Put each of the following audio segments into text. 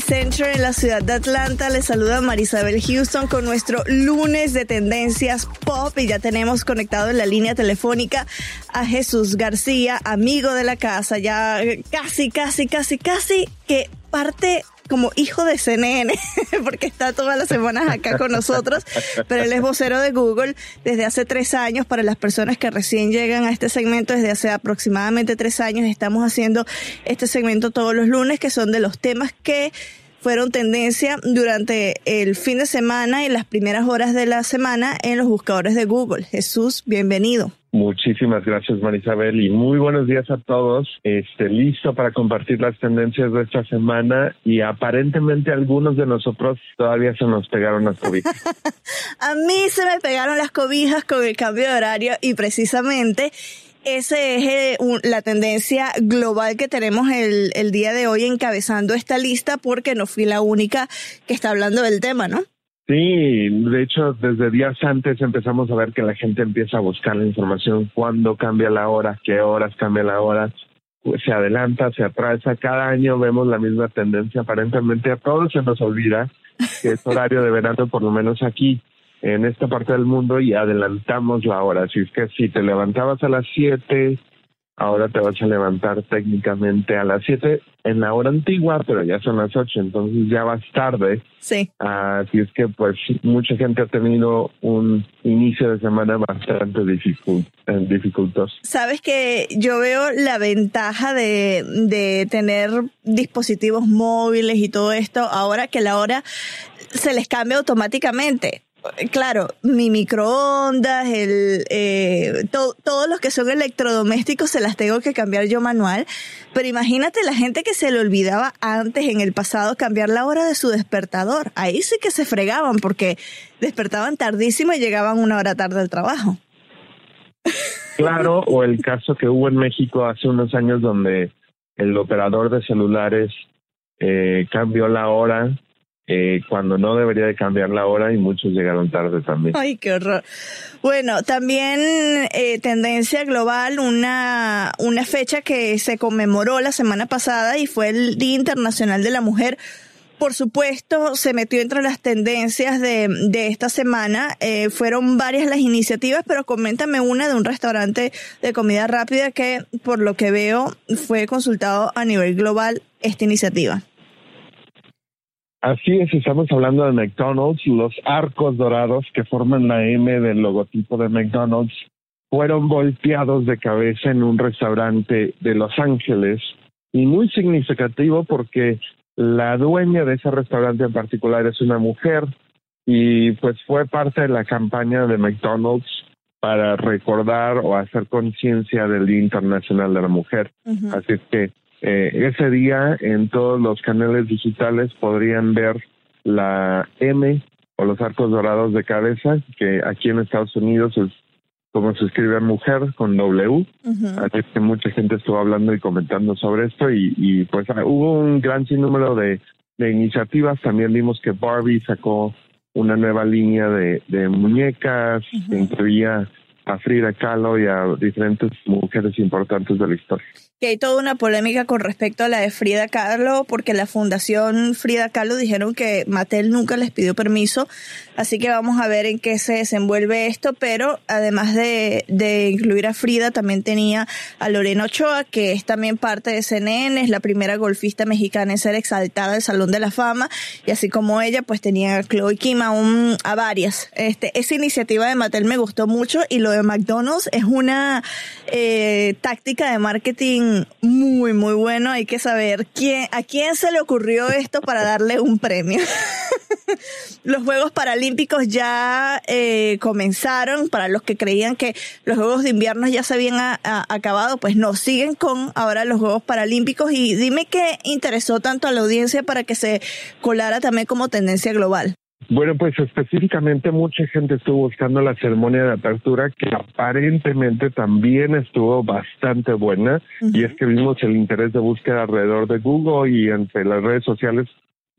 Center en la ciudad de Atlanta. Les saluda Marisabel Houston con nuestro lunes de tendencias pop y ya tenemos conectado en la línea telefónica a Jesús García, amigo de la casa, ya casi, casi, casi, casi que parte como hijo de CNN, porque está todas las semanas acá con nosotros, pero él es vocero de Google desde hace tres años. Para las personas que recién llegan a este segmento, desde hace aproximadamente tres años, estamos haciendo este segmento todos los lunes, que son de los temas que fueron tendencia durante el fin de semana y las primeras horas de la semana en los buscadores de Google. Jesús, bienvenido. Muchísimas gracias, Marisabel, y muy buenos días a todos. Este, listo para compartir las tendencias de esta semana y aparentemente algunos de nosotros todavía se nos pegaron las cobijas. a mí se me pegaron las cobijas con el cambio de horario y precisamente esa es la tendencia global que tenemos el, el día de hoy encabezando esta lista porque no fui la única que está hablando del tema, ¿no? Sí, de hecho, desde días antes empezamos a ver que la gente empieza a buscar la información, cuándo cambia la hora, qué horas cambia la hora, pues, se adelanta, se atrasa. Cada año vemos la misma tendencia. Aparentemente a todos se nos olvida que es horario de verano, por lo menos aquí en esta parte del mundo, y adelantamos la hora. Así es que si te levantabas a las 7, ahora te vas a levantar técnicamente a las 7 en la hora antigua, pero ya son las 8, entonces ya vas tarde. Sí. Así es que pues mucha gente ha tenido un inicio de semana bastante eh, dificultoso. Sabes que yo veo la ventaja de, de tener dispositivos móviles y todo esto ahora que la hora se les cambia automáticamente claro, mi microondas, el, eh, todos los que son electrodomésticos se las tengo que cambiar yo manual. Pero imagínate la gente que se le olvidaba antes en el pasado cambiar la hora de su despertador. Ahí sí que se fregaban porque despertaban tardísimo y llegaban una hora tarde al trabajo. Claro, o el caso que hubo en México hace unos años donde el operador de celulares eh, cambió la hora eh, cuando no debería de cambiar la hora y muchos llegaron tarde también. Ay, qué horror. Bueno, también eh, tendencia global, una, una fecha que se conmemoró la semana pasada y fue el Día Internacional de la Mujer. Por supuesto, se metió entre las tendencias de, de esta semana. Eh, fueron varias las iniciativas, pero coméntame una de un restaurante de comida rápida que, por lo que veo, fue consultado a nivel global esta iniciativa. Así es, estamos hablando de McDonald's. Los arcos dorados que forman la M del logotipo de McDonald's fueron volteados de cabeza en un restaurante de Los Ángeles y muy significativo porque la dueña de ese restaurante en particular es una mujer y pues fue parte de la campaña de McDonald's para recordar o hacer conciencia del Día Internacional de la Mujer. Así es que eh, ese día en todos los canales digitales podrían ver la M o los arcos dorados de cabeza, que aquí en Estados Unidos es como se escribe mujer con W. Así que mucha gente estuvo hablando y comentando sobre esto y, pues ah, hubo un gran sinnúmero de, de iniciativas. También vimos que Barbie sacó una nueva línea de, de muñecas que incluía a Frida Kahlo y a diferentes mujeres importantes de la historia. Que hay toda una polémica con respecto a la de Frida Kahlo, porque la Fundación Frida Kahlo dijeron que Mattel nunca les pidió permiso, así que vamos a ver en qué se desenvuelve esto, pero además de, de incluir a Frida, también tenía a Lorena Ochoa, que es también parte de CNN, es la primera golfista mexicana en ser exaltada al Salón de la Fama, y así como ella, pues tenía a Chloe Kim, a, a varias. Este, esa iniciativa de Mattel me gustó mucho y lo de McDonald's es una eh, táctica de marketing muy, muy bueno. Hay que saber quién, a quién se le ocurrió esto para darle un premio. los Juegos Paralímpicos ya eh, comenzaron. Para los que creían que los Juegos de Invierno ya se habían acabado, pues no, siguen con ahora los Juegos Paralímpicos. Y dime qué interesó tanto a la audiencia para que se colara también como tendencia global. Bueno, pues específicamente mucha gente estuvo buscando la ceremonia de apertura que aparentemente también estuvo bastante buena y es que vimos el interés de búsqueda alrededor de Google y entre las redes sociales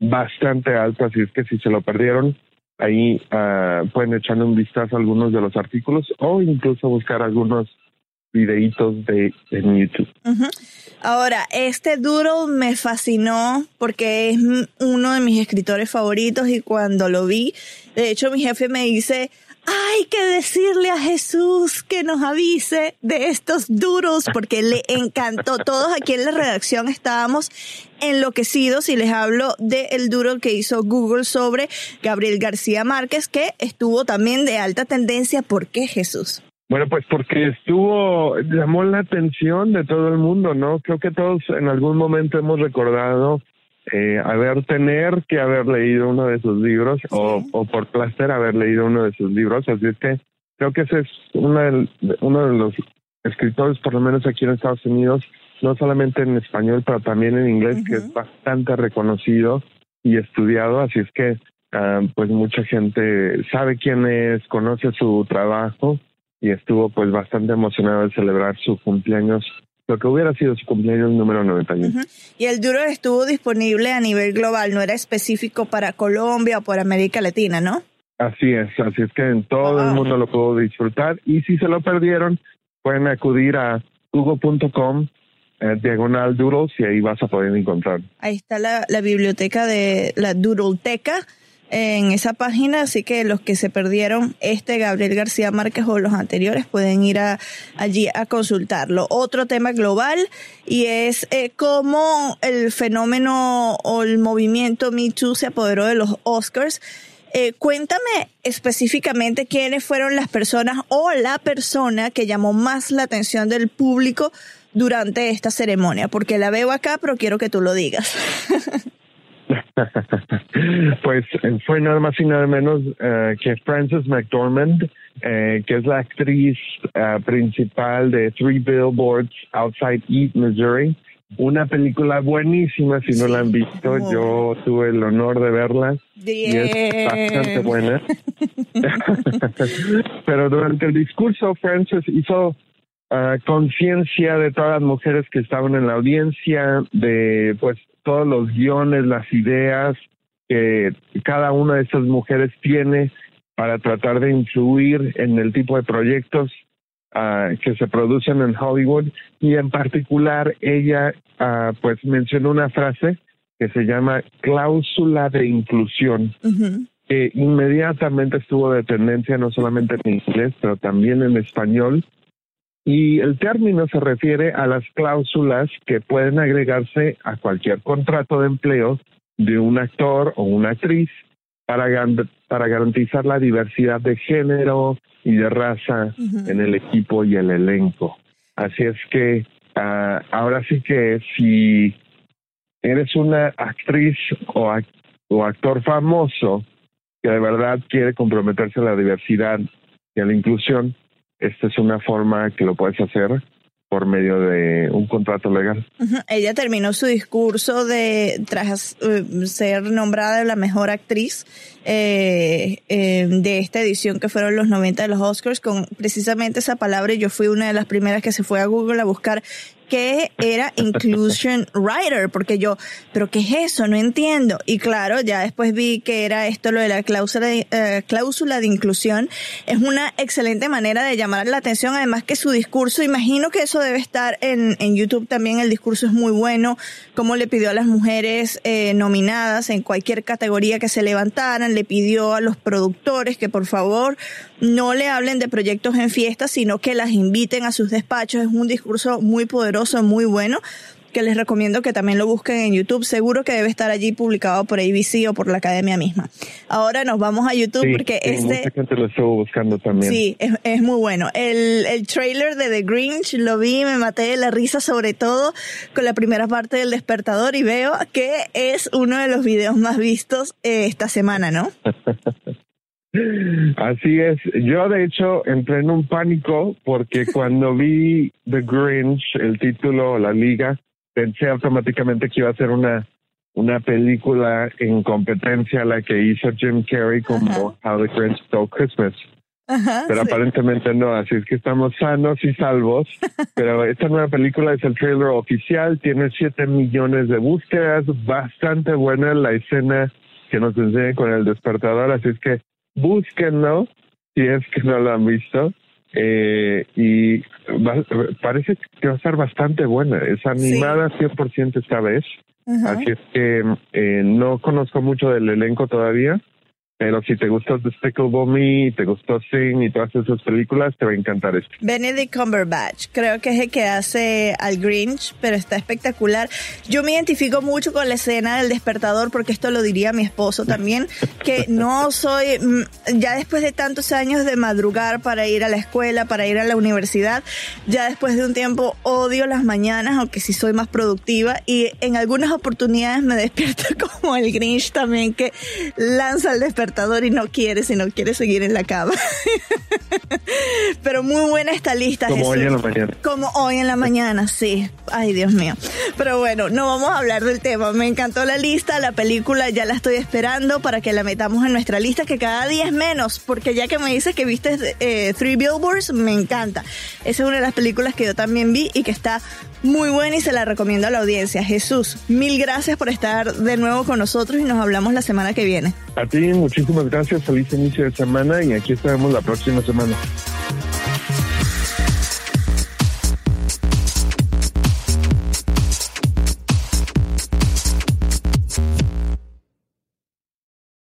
bastante alto, así es que si se lo perdieron, ahí uh, pueden echarle un vistazo a algunos de los artículos o incluso buscar algunos videitos de en YouTube. Ahora, este doodle me fascinó porque es uno de mis escritores favoritos y cuando lo vi, de hecho mi jefe me dice, hay que decirle a Jesús que nos avise de estos duros porque le encantó. Todos aquí en la redacción estábamos enloquecidos y les hablo del duro que hizo Google sobre Gabriel García Márquez que estuvo también de alta tendencia. ¿Por qué Jesús? Bueno, pues porque estuvo, llamó la atención de todo el mundo, ¿no? Creo que todos en algún momento hemos recordado eh, haber tener que haber leído uno de sus libros o, o, por placer haber leído uno de sus libros. Así es que creo que ese es uno de, uno de los escritores, por lo menos aquí en Estados Unidos, no solamente en español, pero también en inglés, que es bastante reconocido y estudiado. Así es que, uh, pues mucha gente sabe quién es, conoce su trabajo y estuvo pues bastante emocionado de celebrar su cumpleaños lo que hubiera sido su cumpleaños número 91. Y el duro estuvo disponible a nivel global, no era específico para Colombia o para América Latina, ¿no? Así es, así es que en todo el mundo lo puedo disfrutar y si se lo perdieron pueden acudir a google.com eh, diagonal doodles y ahí vas a poder encontrar. Ahí está la, la biblioteca de la Doodleteca en esa página, así que los que se perdieron este Gabriel García Márquez o los anteriores pueden ir a, allí a consultarlo. Otro tema global y es eh, cómo el fenómeno o el movimiento Me Too se apoderó de los Oscars. Eh, cuéntame específicamente quiénes fueron las personas o la persona que llamó más la atención del público durante esta ceremonia, porque la veo acá, pero quiero que tú lo digas. pues eh, fue nada más y nada menos eh, que Frances McDormand, eh, que es la actriz principal de Three Billboards Outside East, Missouri. Una película buenísima, si no la han visto, yo tuve el honor de verla y es bastante buena. Pero durante el discurso, Frances hizo conciencia de todas las mujeres que estaban en la audiencia, de pues todos los guiones, las ideas que cada una de estas mujeres tiene para tratar de influir en el tipo de proyectos uh, que se producen en Hollywood. Y en particular ella uh, pues mencionó una frase que se llama cláusula de inclusión que inmediatamente estuvo de tendencia no solamente en inglés pero también en español y el término se refiere a las cláusulas que pueden agregarse a cualquier contrato de empleo de un actor o una actriz para, para garantizar la diversidad de género y de raza en el equipo y el elenco. Así es que uh, ahora sí que si eres una actriz o, o actor famoso que de verdad quiere comprometerse a la diversidad y a la inclusión, esta es una forma que lo puedes hacer por medio de un contrato legal. Ella terminó su discurso de tras eh, ser nombrada la mejor actriz eh, eh, de esta edición que fueron los 90 de los Oscars con precisamente esa palabra. Yo fui una de las primeras que se fue a Google a buscar qué era Inclusion Writer, porque yo, pero ¿qué es eso? No entiendo. Y claro, ya después vi que era esto lo de la cláusula de, eh, cláusula de inclusión. Es una excelente manera de llamar la atención, además que su discurso, imagino que eso debe estar en, en YouTube también, el discurso es muy bueno, como le pidió a las mujeres eh, nominadas en cualquier categoría que se levantaran, le pidió a los productores que por favor no le hablen de proyectos en fiestas, sino que las inviten a sus despachos. Es un discurso muy poderoso, muy bueno, que les recomiendo que también lo busquen en YouTube. Seguro que debe estar allí publicado por ABC o por la academia misma. Ahora nos vamos a YouTube porque sí, este... Mucha gente lo estuvo buscando también. Sí, es, es, muy bueno. El, el trailer de The Grinch lo vi, me maté de la risa sobre todo con la primera parte del despertador y veo que es uno de los videos más vistos eh, esta semana, ¿no? Así es. Yo de hecho entré en un pánico porque cuando vi The Grinch, el título, la liga, pensé automáticamente que iba a ser una una película en competencia a la que hizo Jim Carrey como How the Grinch Stole Christmas. Ajá, pero sí. aparentemente no, así es que estamos sanos y salvos. pero esta nueva película es el trailer oficial, tiene 7 millones de búsquedas, bastante buena la escena que nos enseña con el despertador, así es que búsquenlo si es que no lo han visto. eh, y parece que va a estar bastante buena. Es animada 100% esta vez. Así es que eh, no conozco mucho del elenco todavía, pero si te gustó Despicable Me, y te gustó Sing y todas esas películas, te va a encantar esto. Benedict Cumberbatch, creo que es el que hace al Grinch, pero está espectacular. Yo me identifico mucho con la escena del despertador, porque esto lo diría mi esposo también, que no soy, mm, ya después de tantos años de madrugar para ir a la escuela, para ir a la universidad, ya después de un tiempo odio las mañanas, aunque sí soy más productiva, y en algunas oportunidades me despierto como el Grinch también, que lanza el despertador y no quiere, si no quiere seguir en la cama. Pero muy buena esta lista. Como hoy en la mañana. Como hoy en la mañana, sí. Ay, Dios mío. Pero bueno, no vamos a hablar del tema. Me encantó la lista, la película ya la estoy esperando para que la metamos en nuestra lista, que cada día es menos, porque ya que me dices que viste eh, Three Billboards, me encanta. Esa es una de las películas que yo también vi y que está muy buena y se la recomiendo a la audiencia. Jesús, mil gracias por estar de nuevo con nosotros y nos hablamos la semana que viene. A ti, muchísimas gracias. Feliz inicio de semana y aquí estaremos la próxima semana.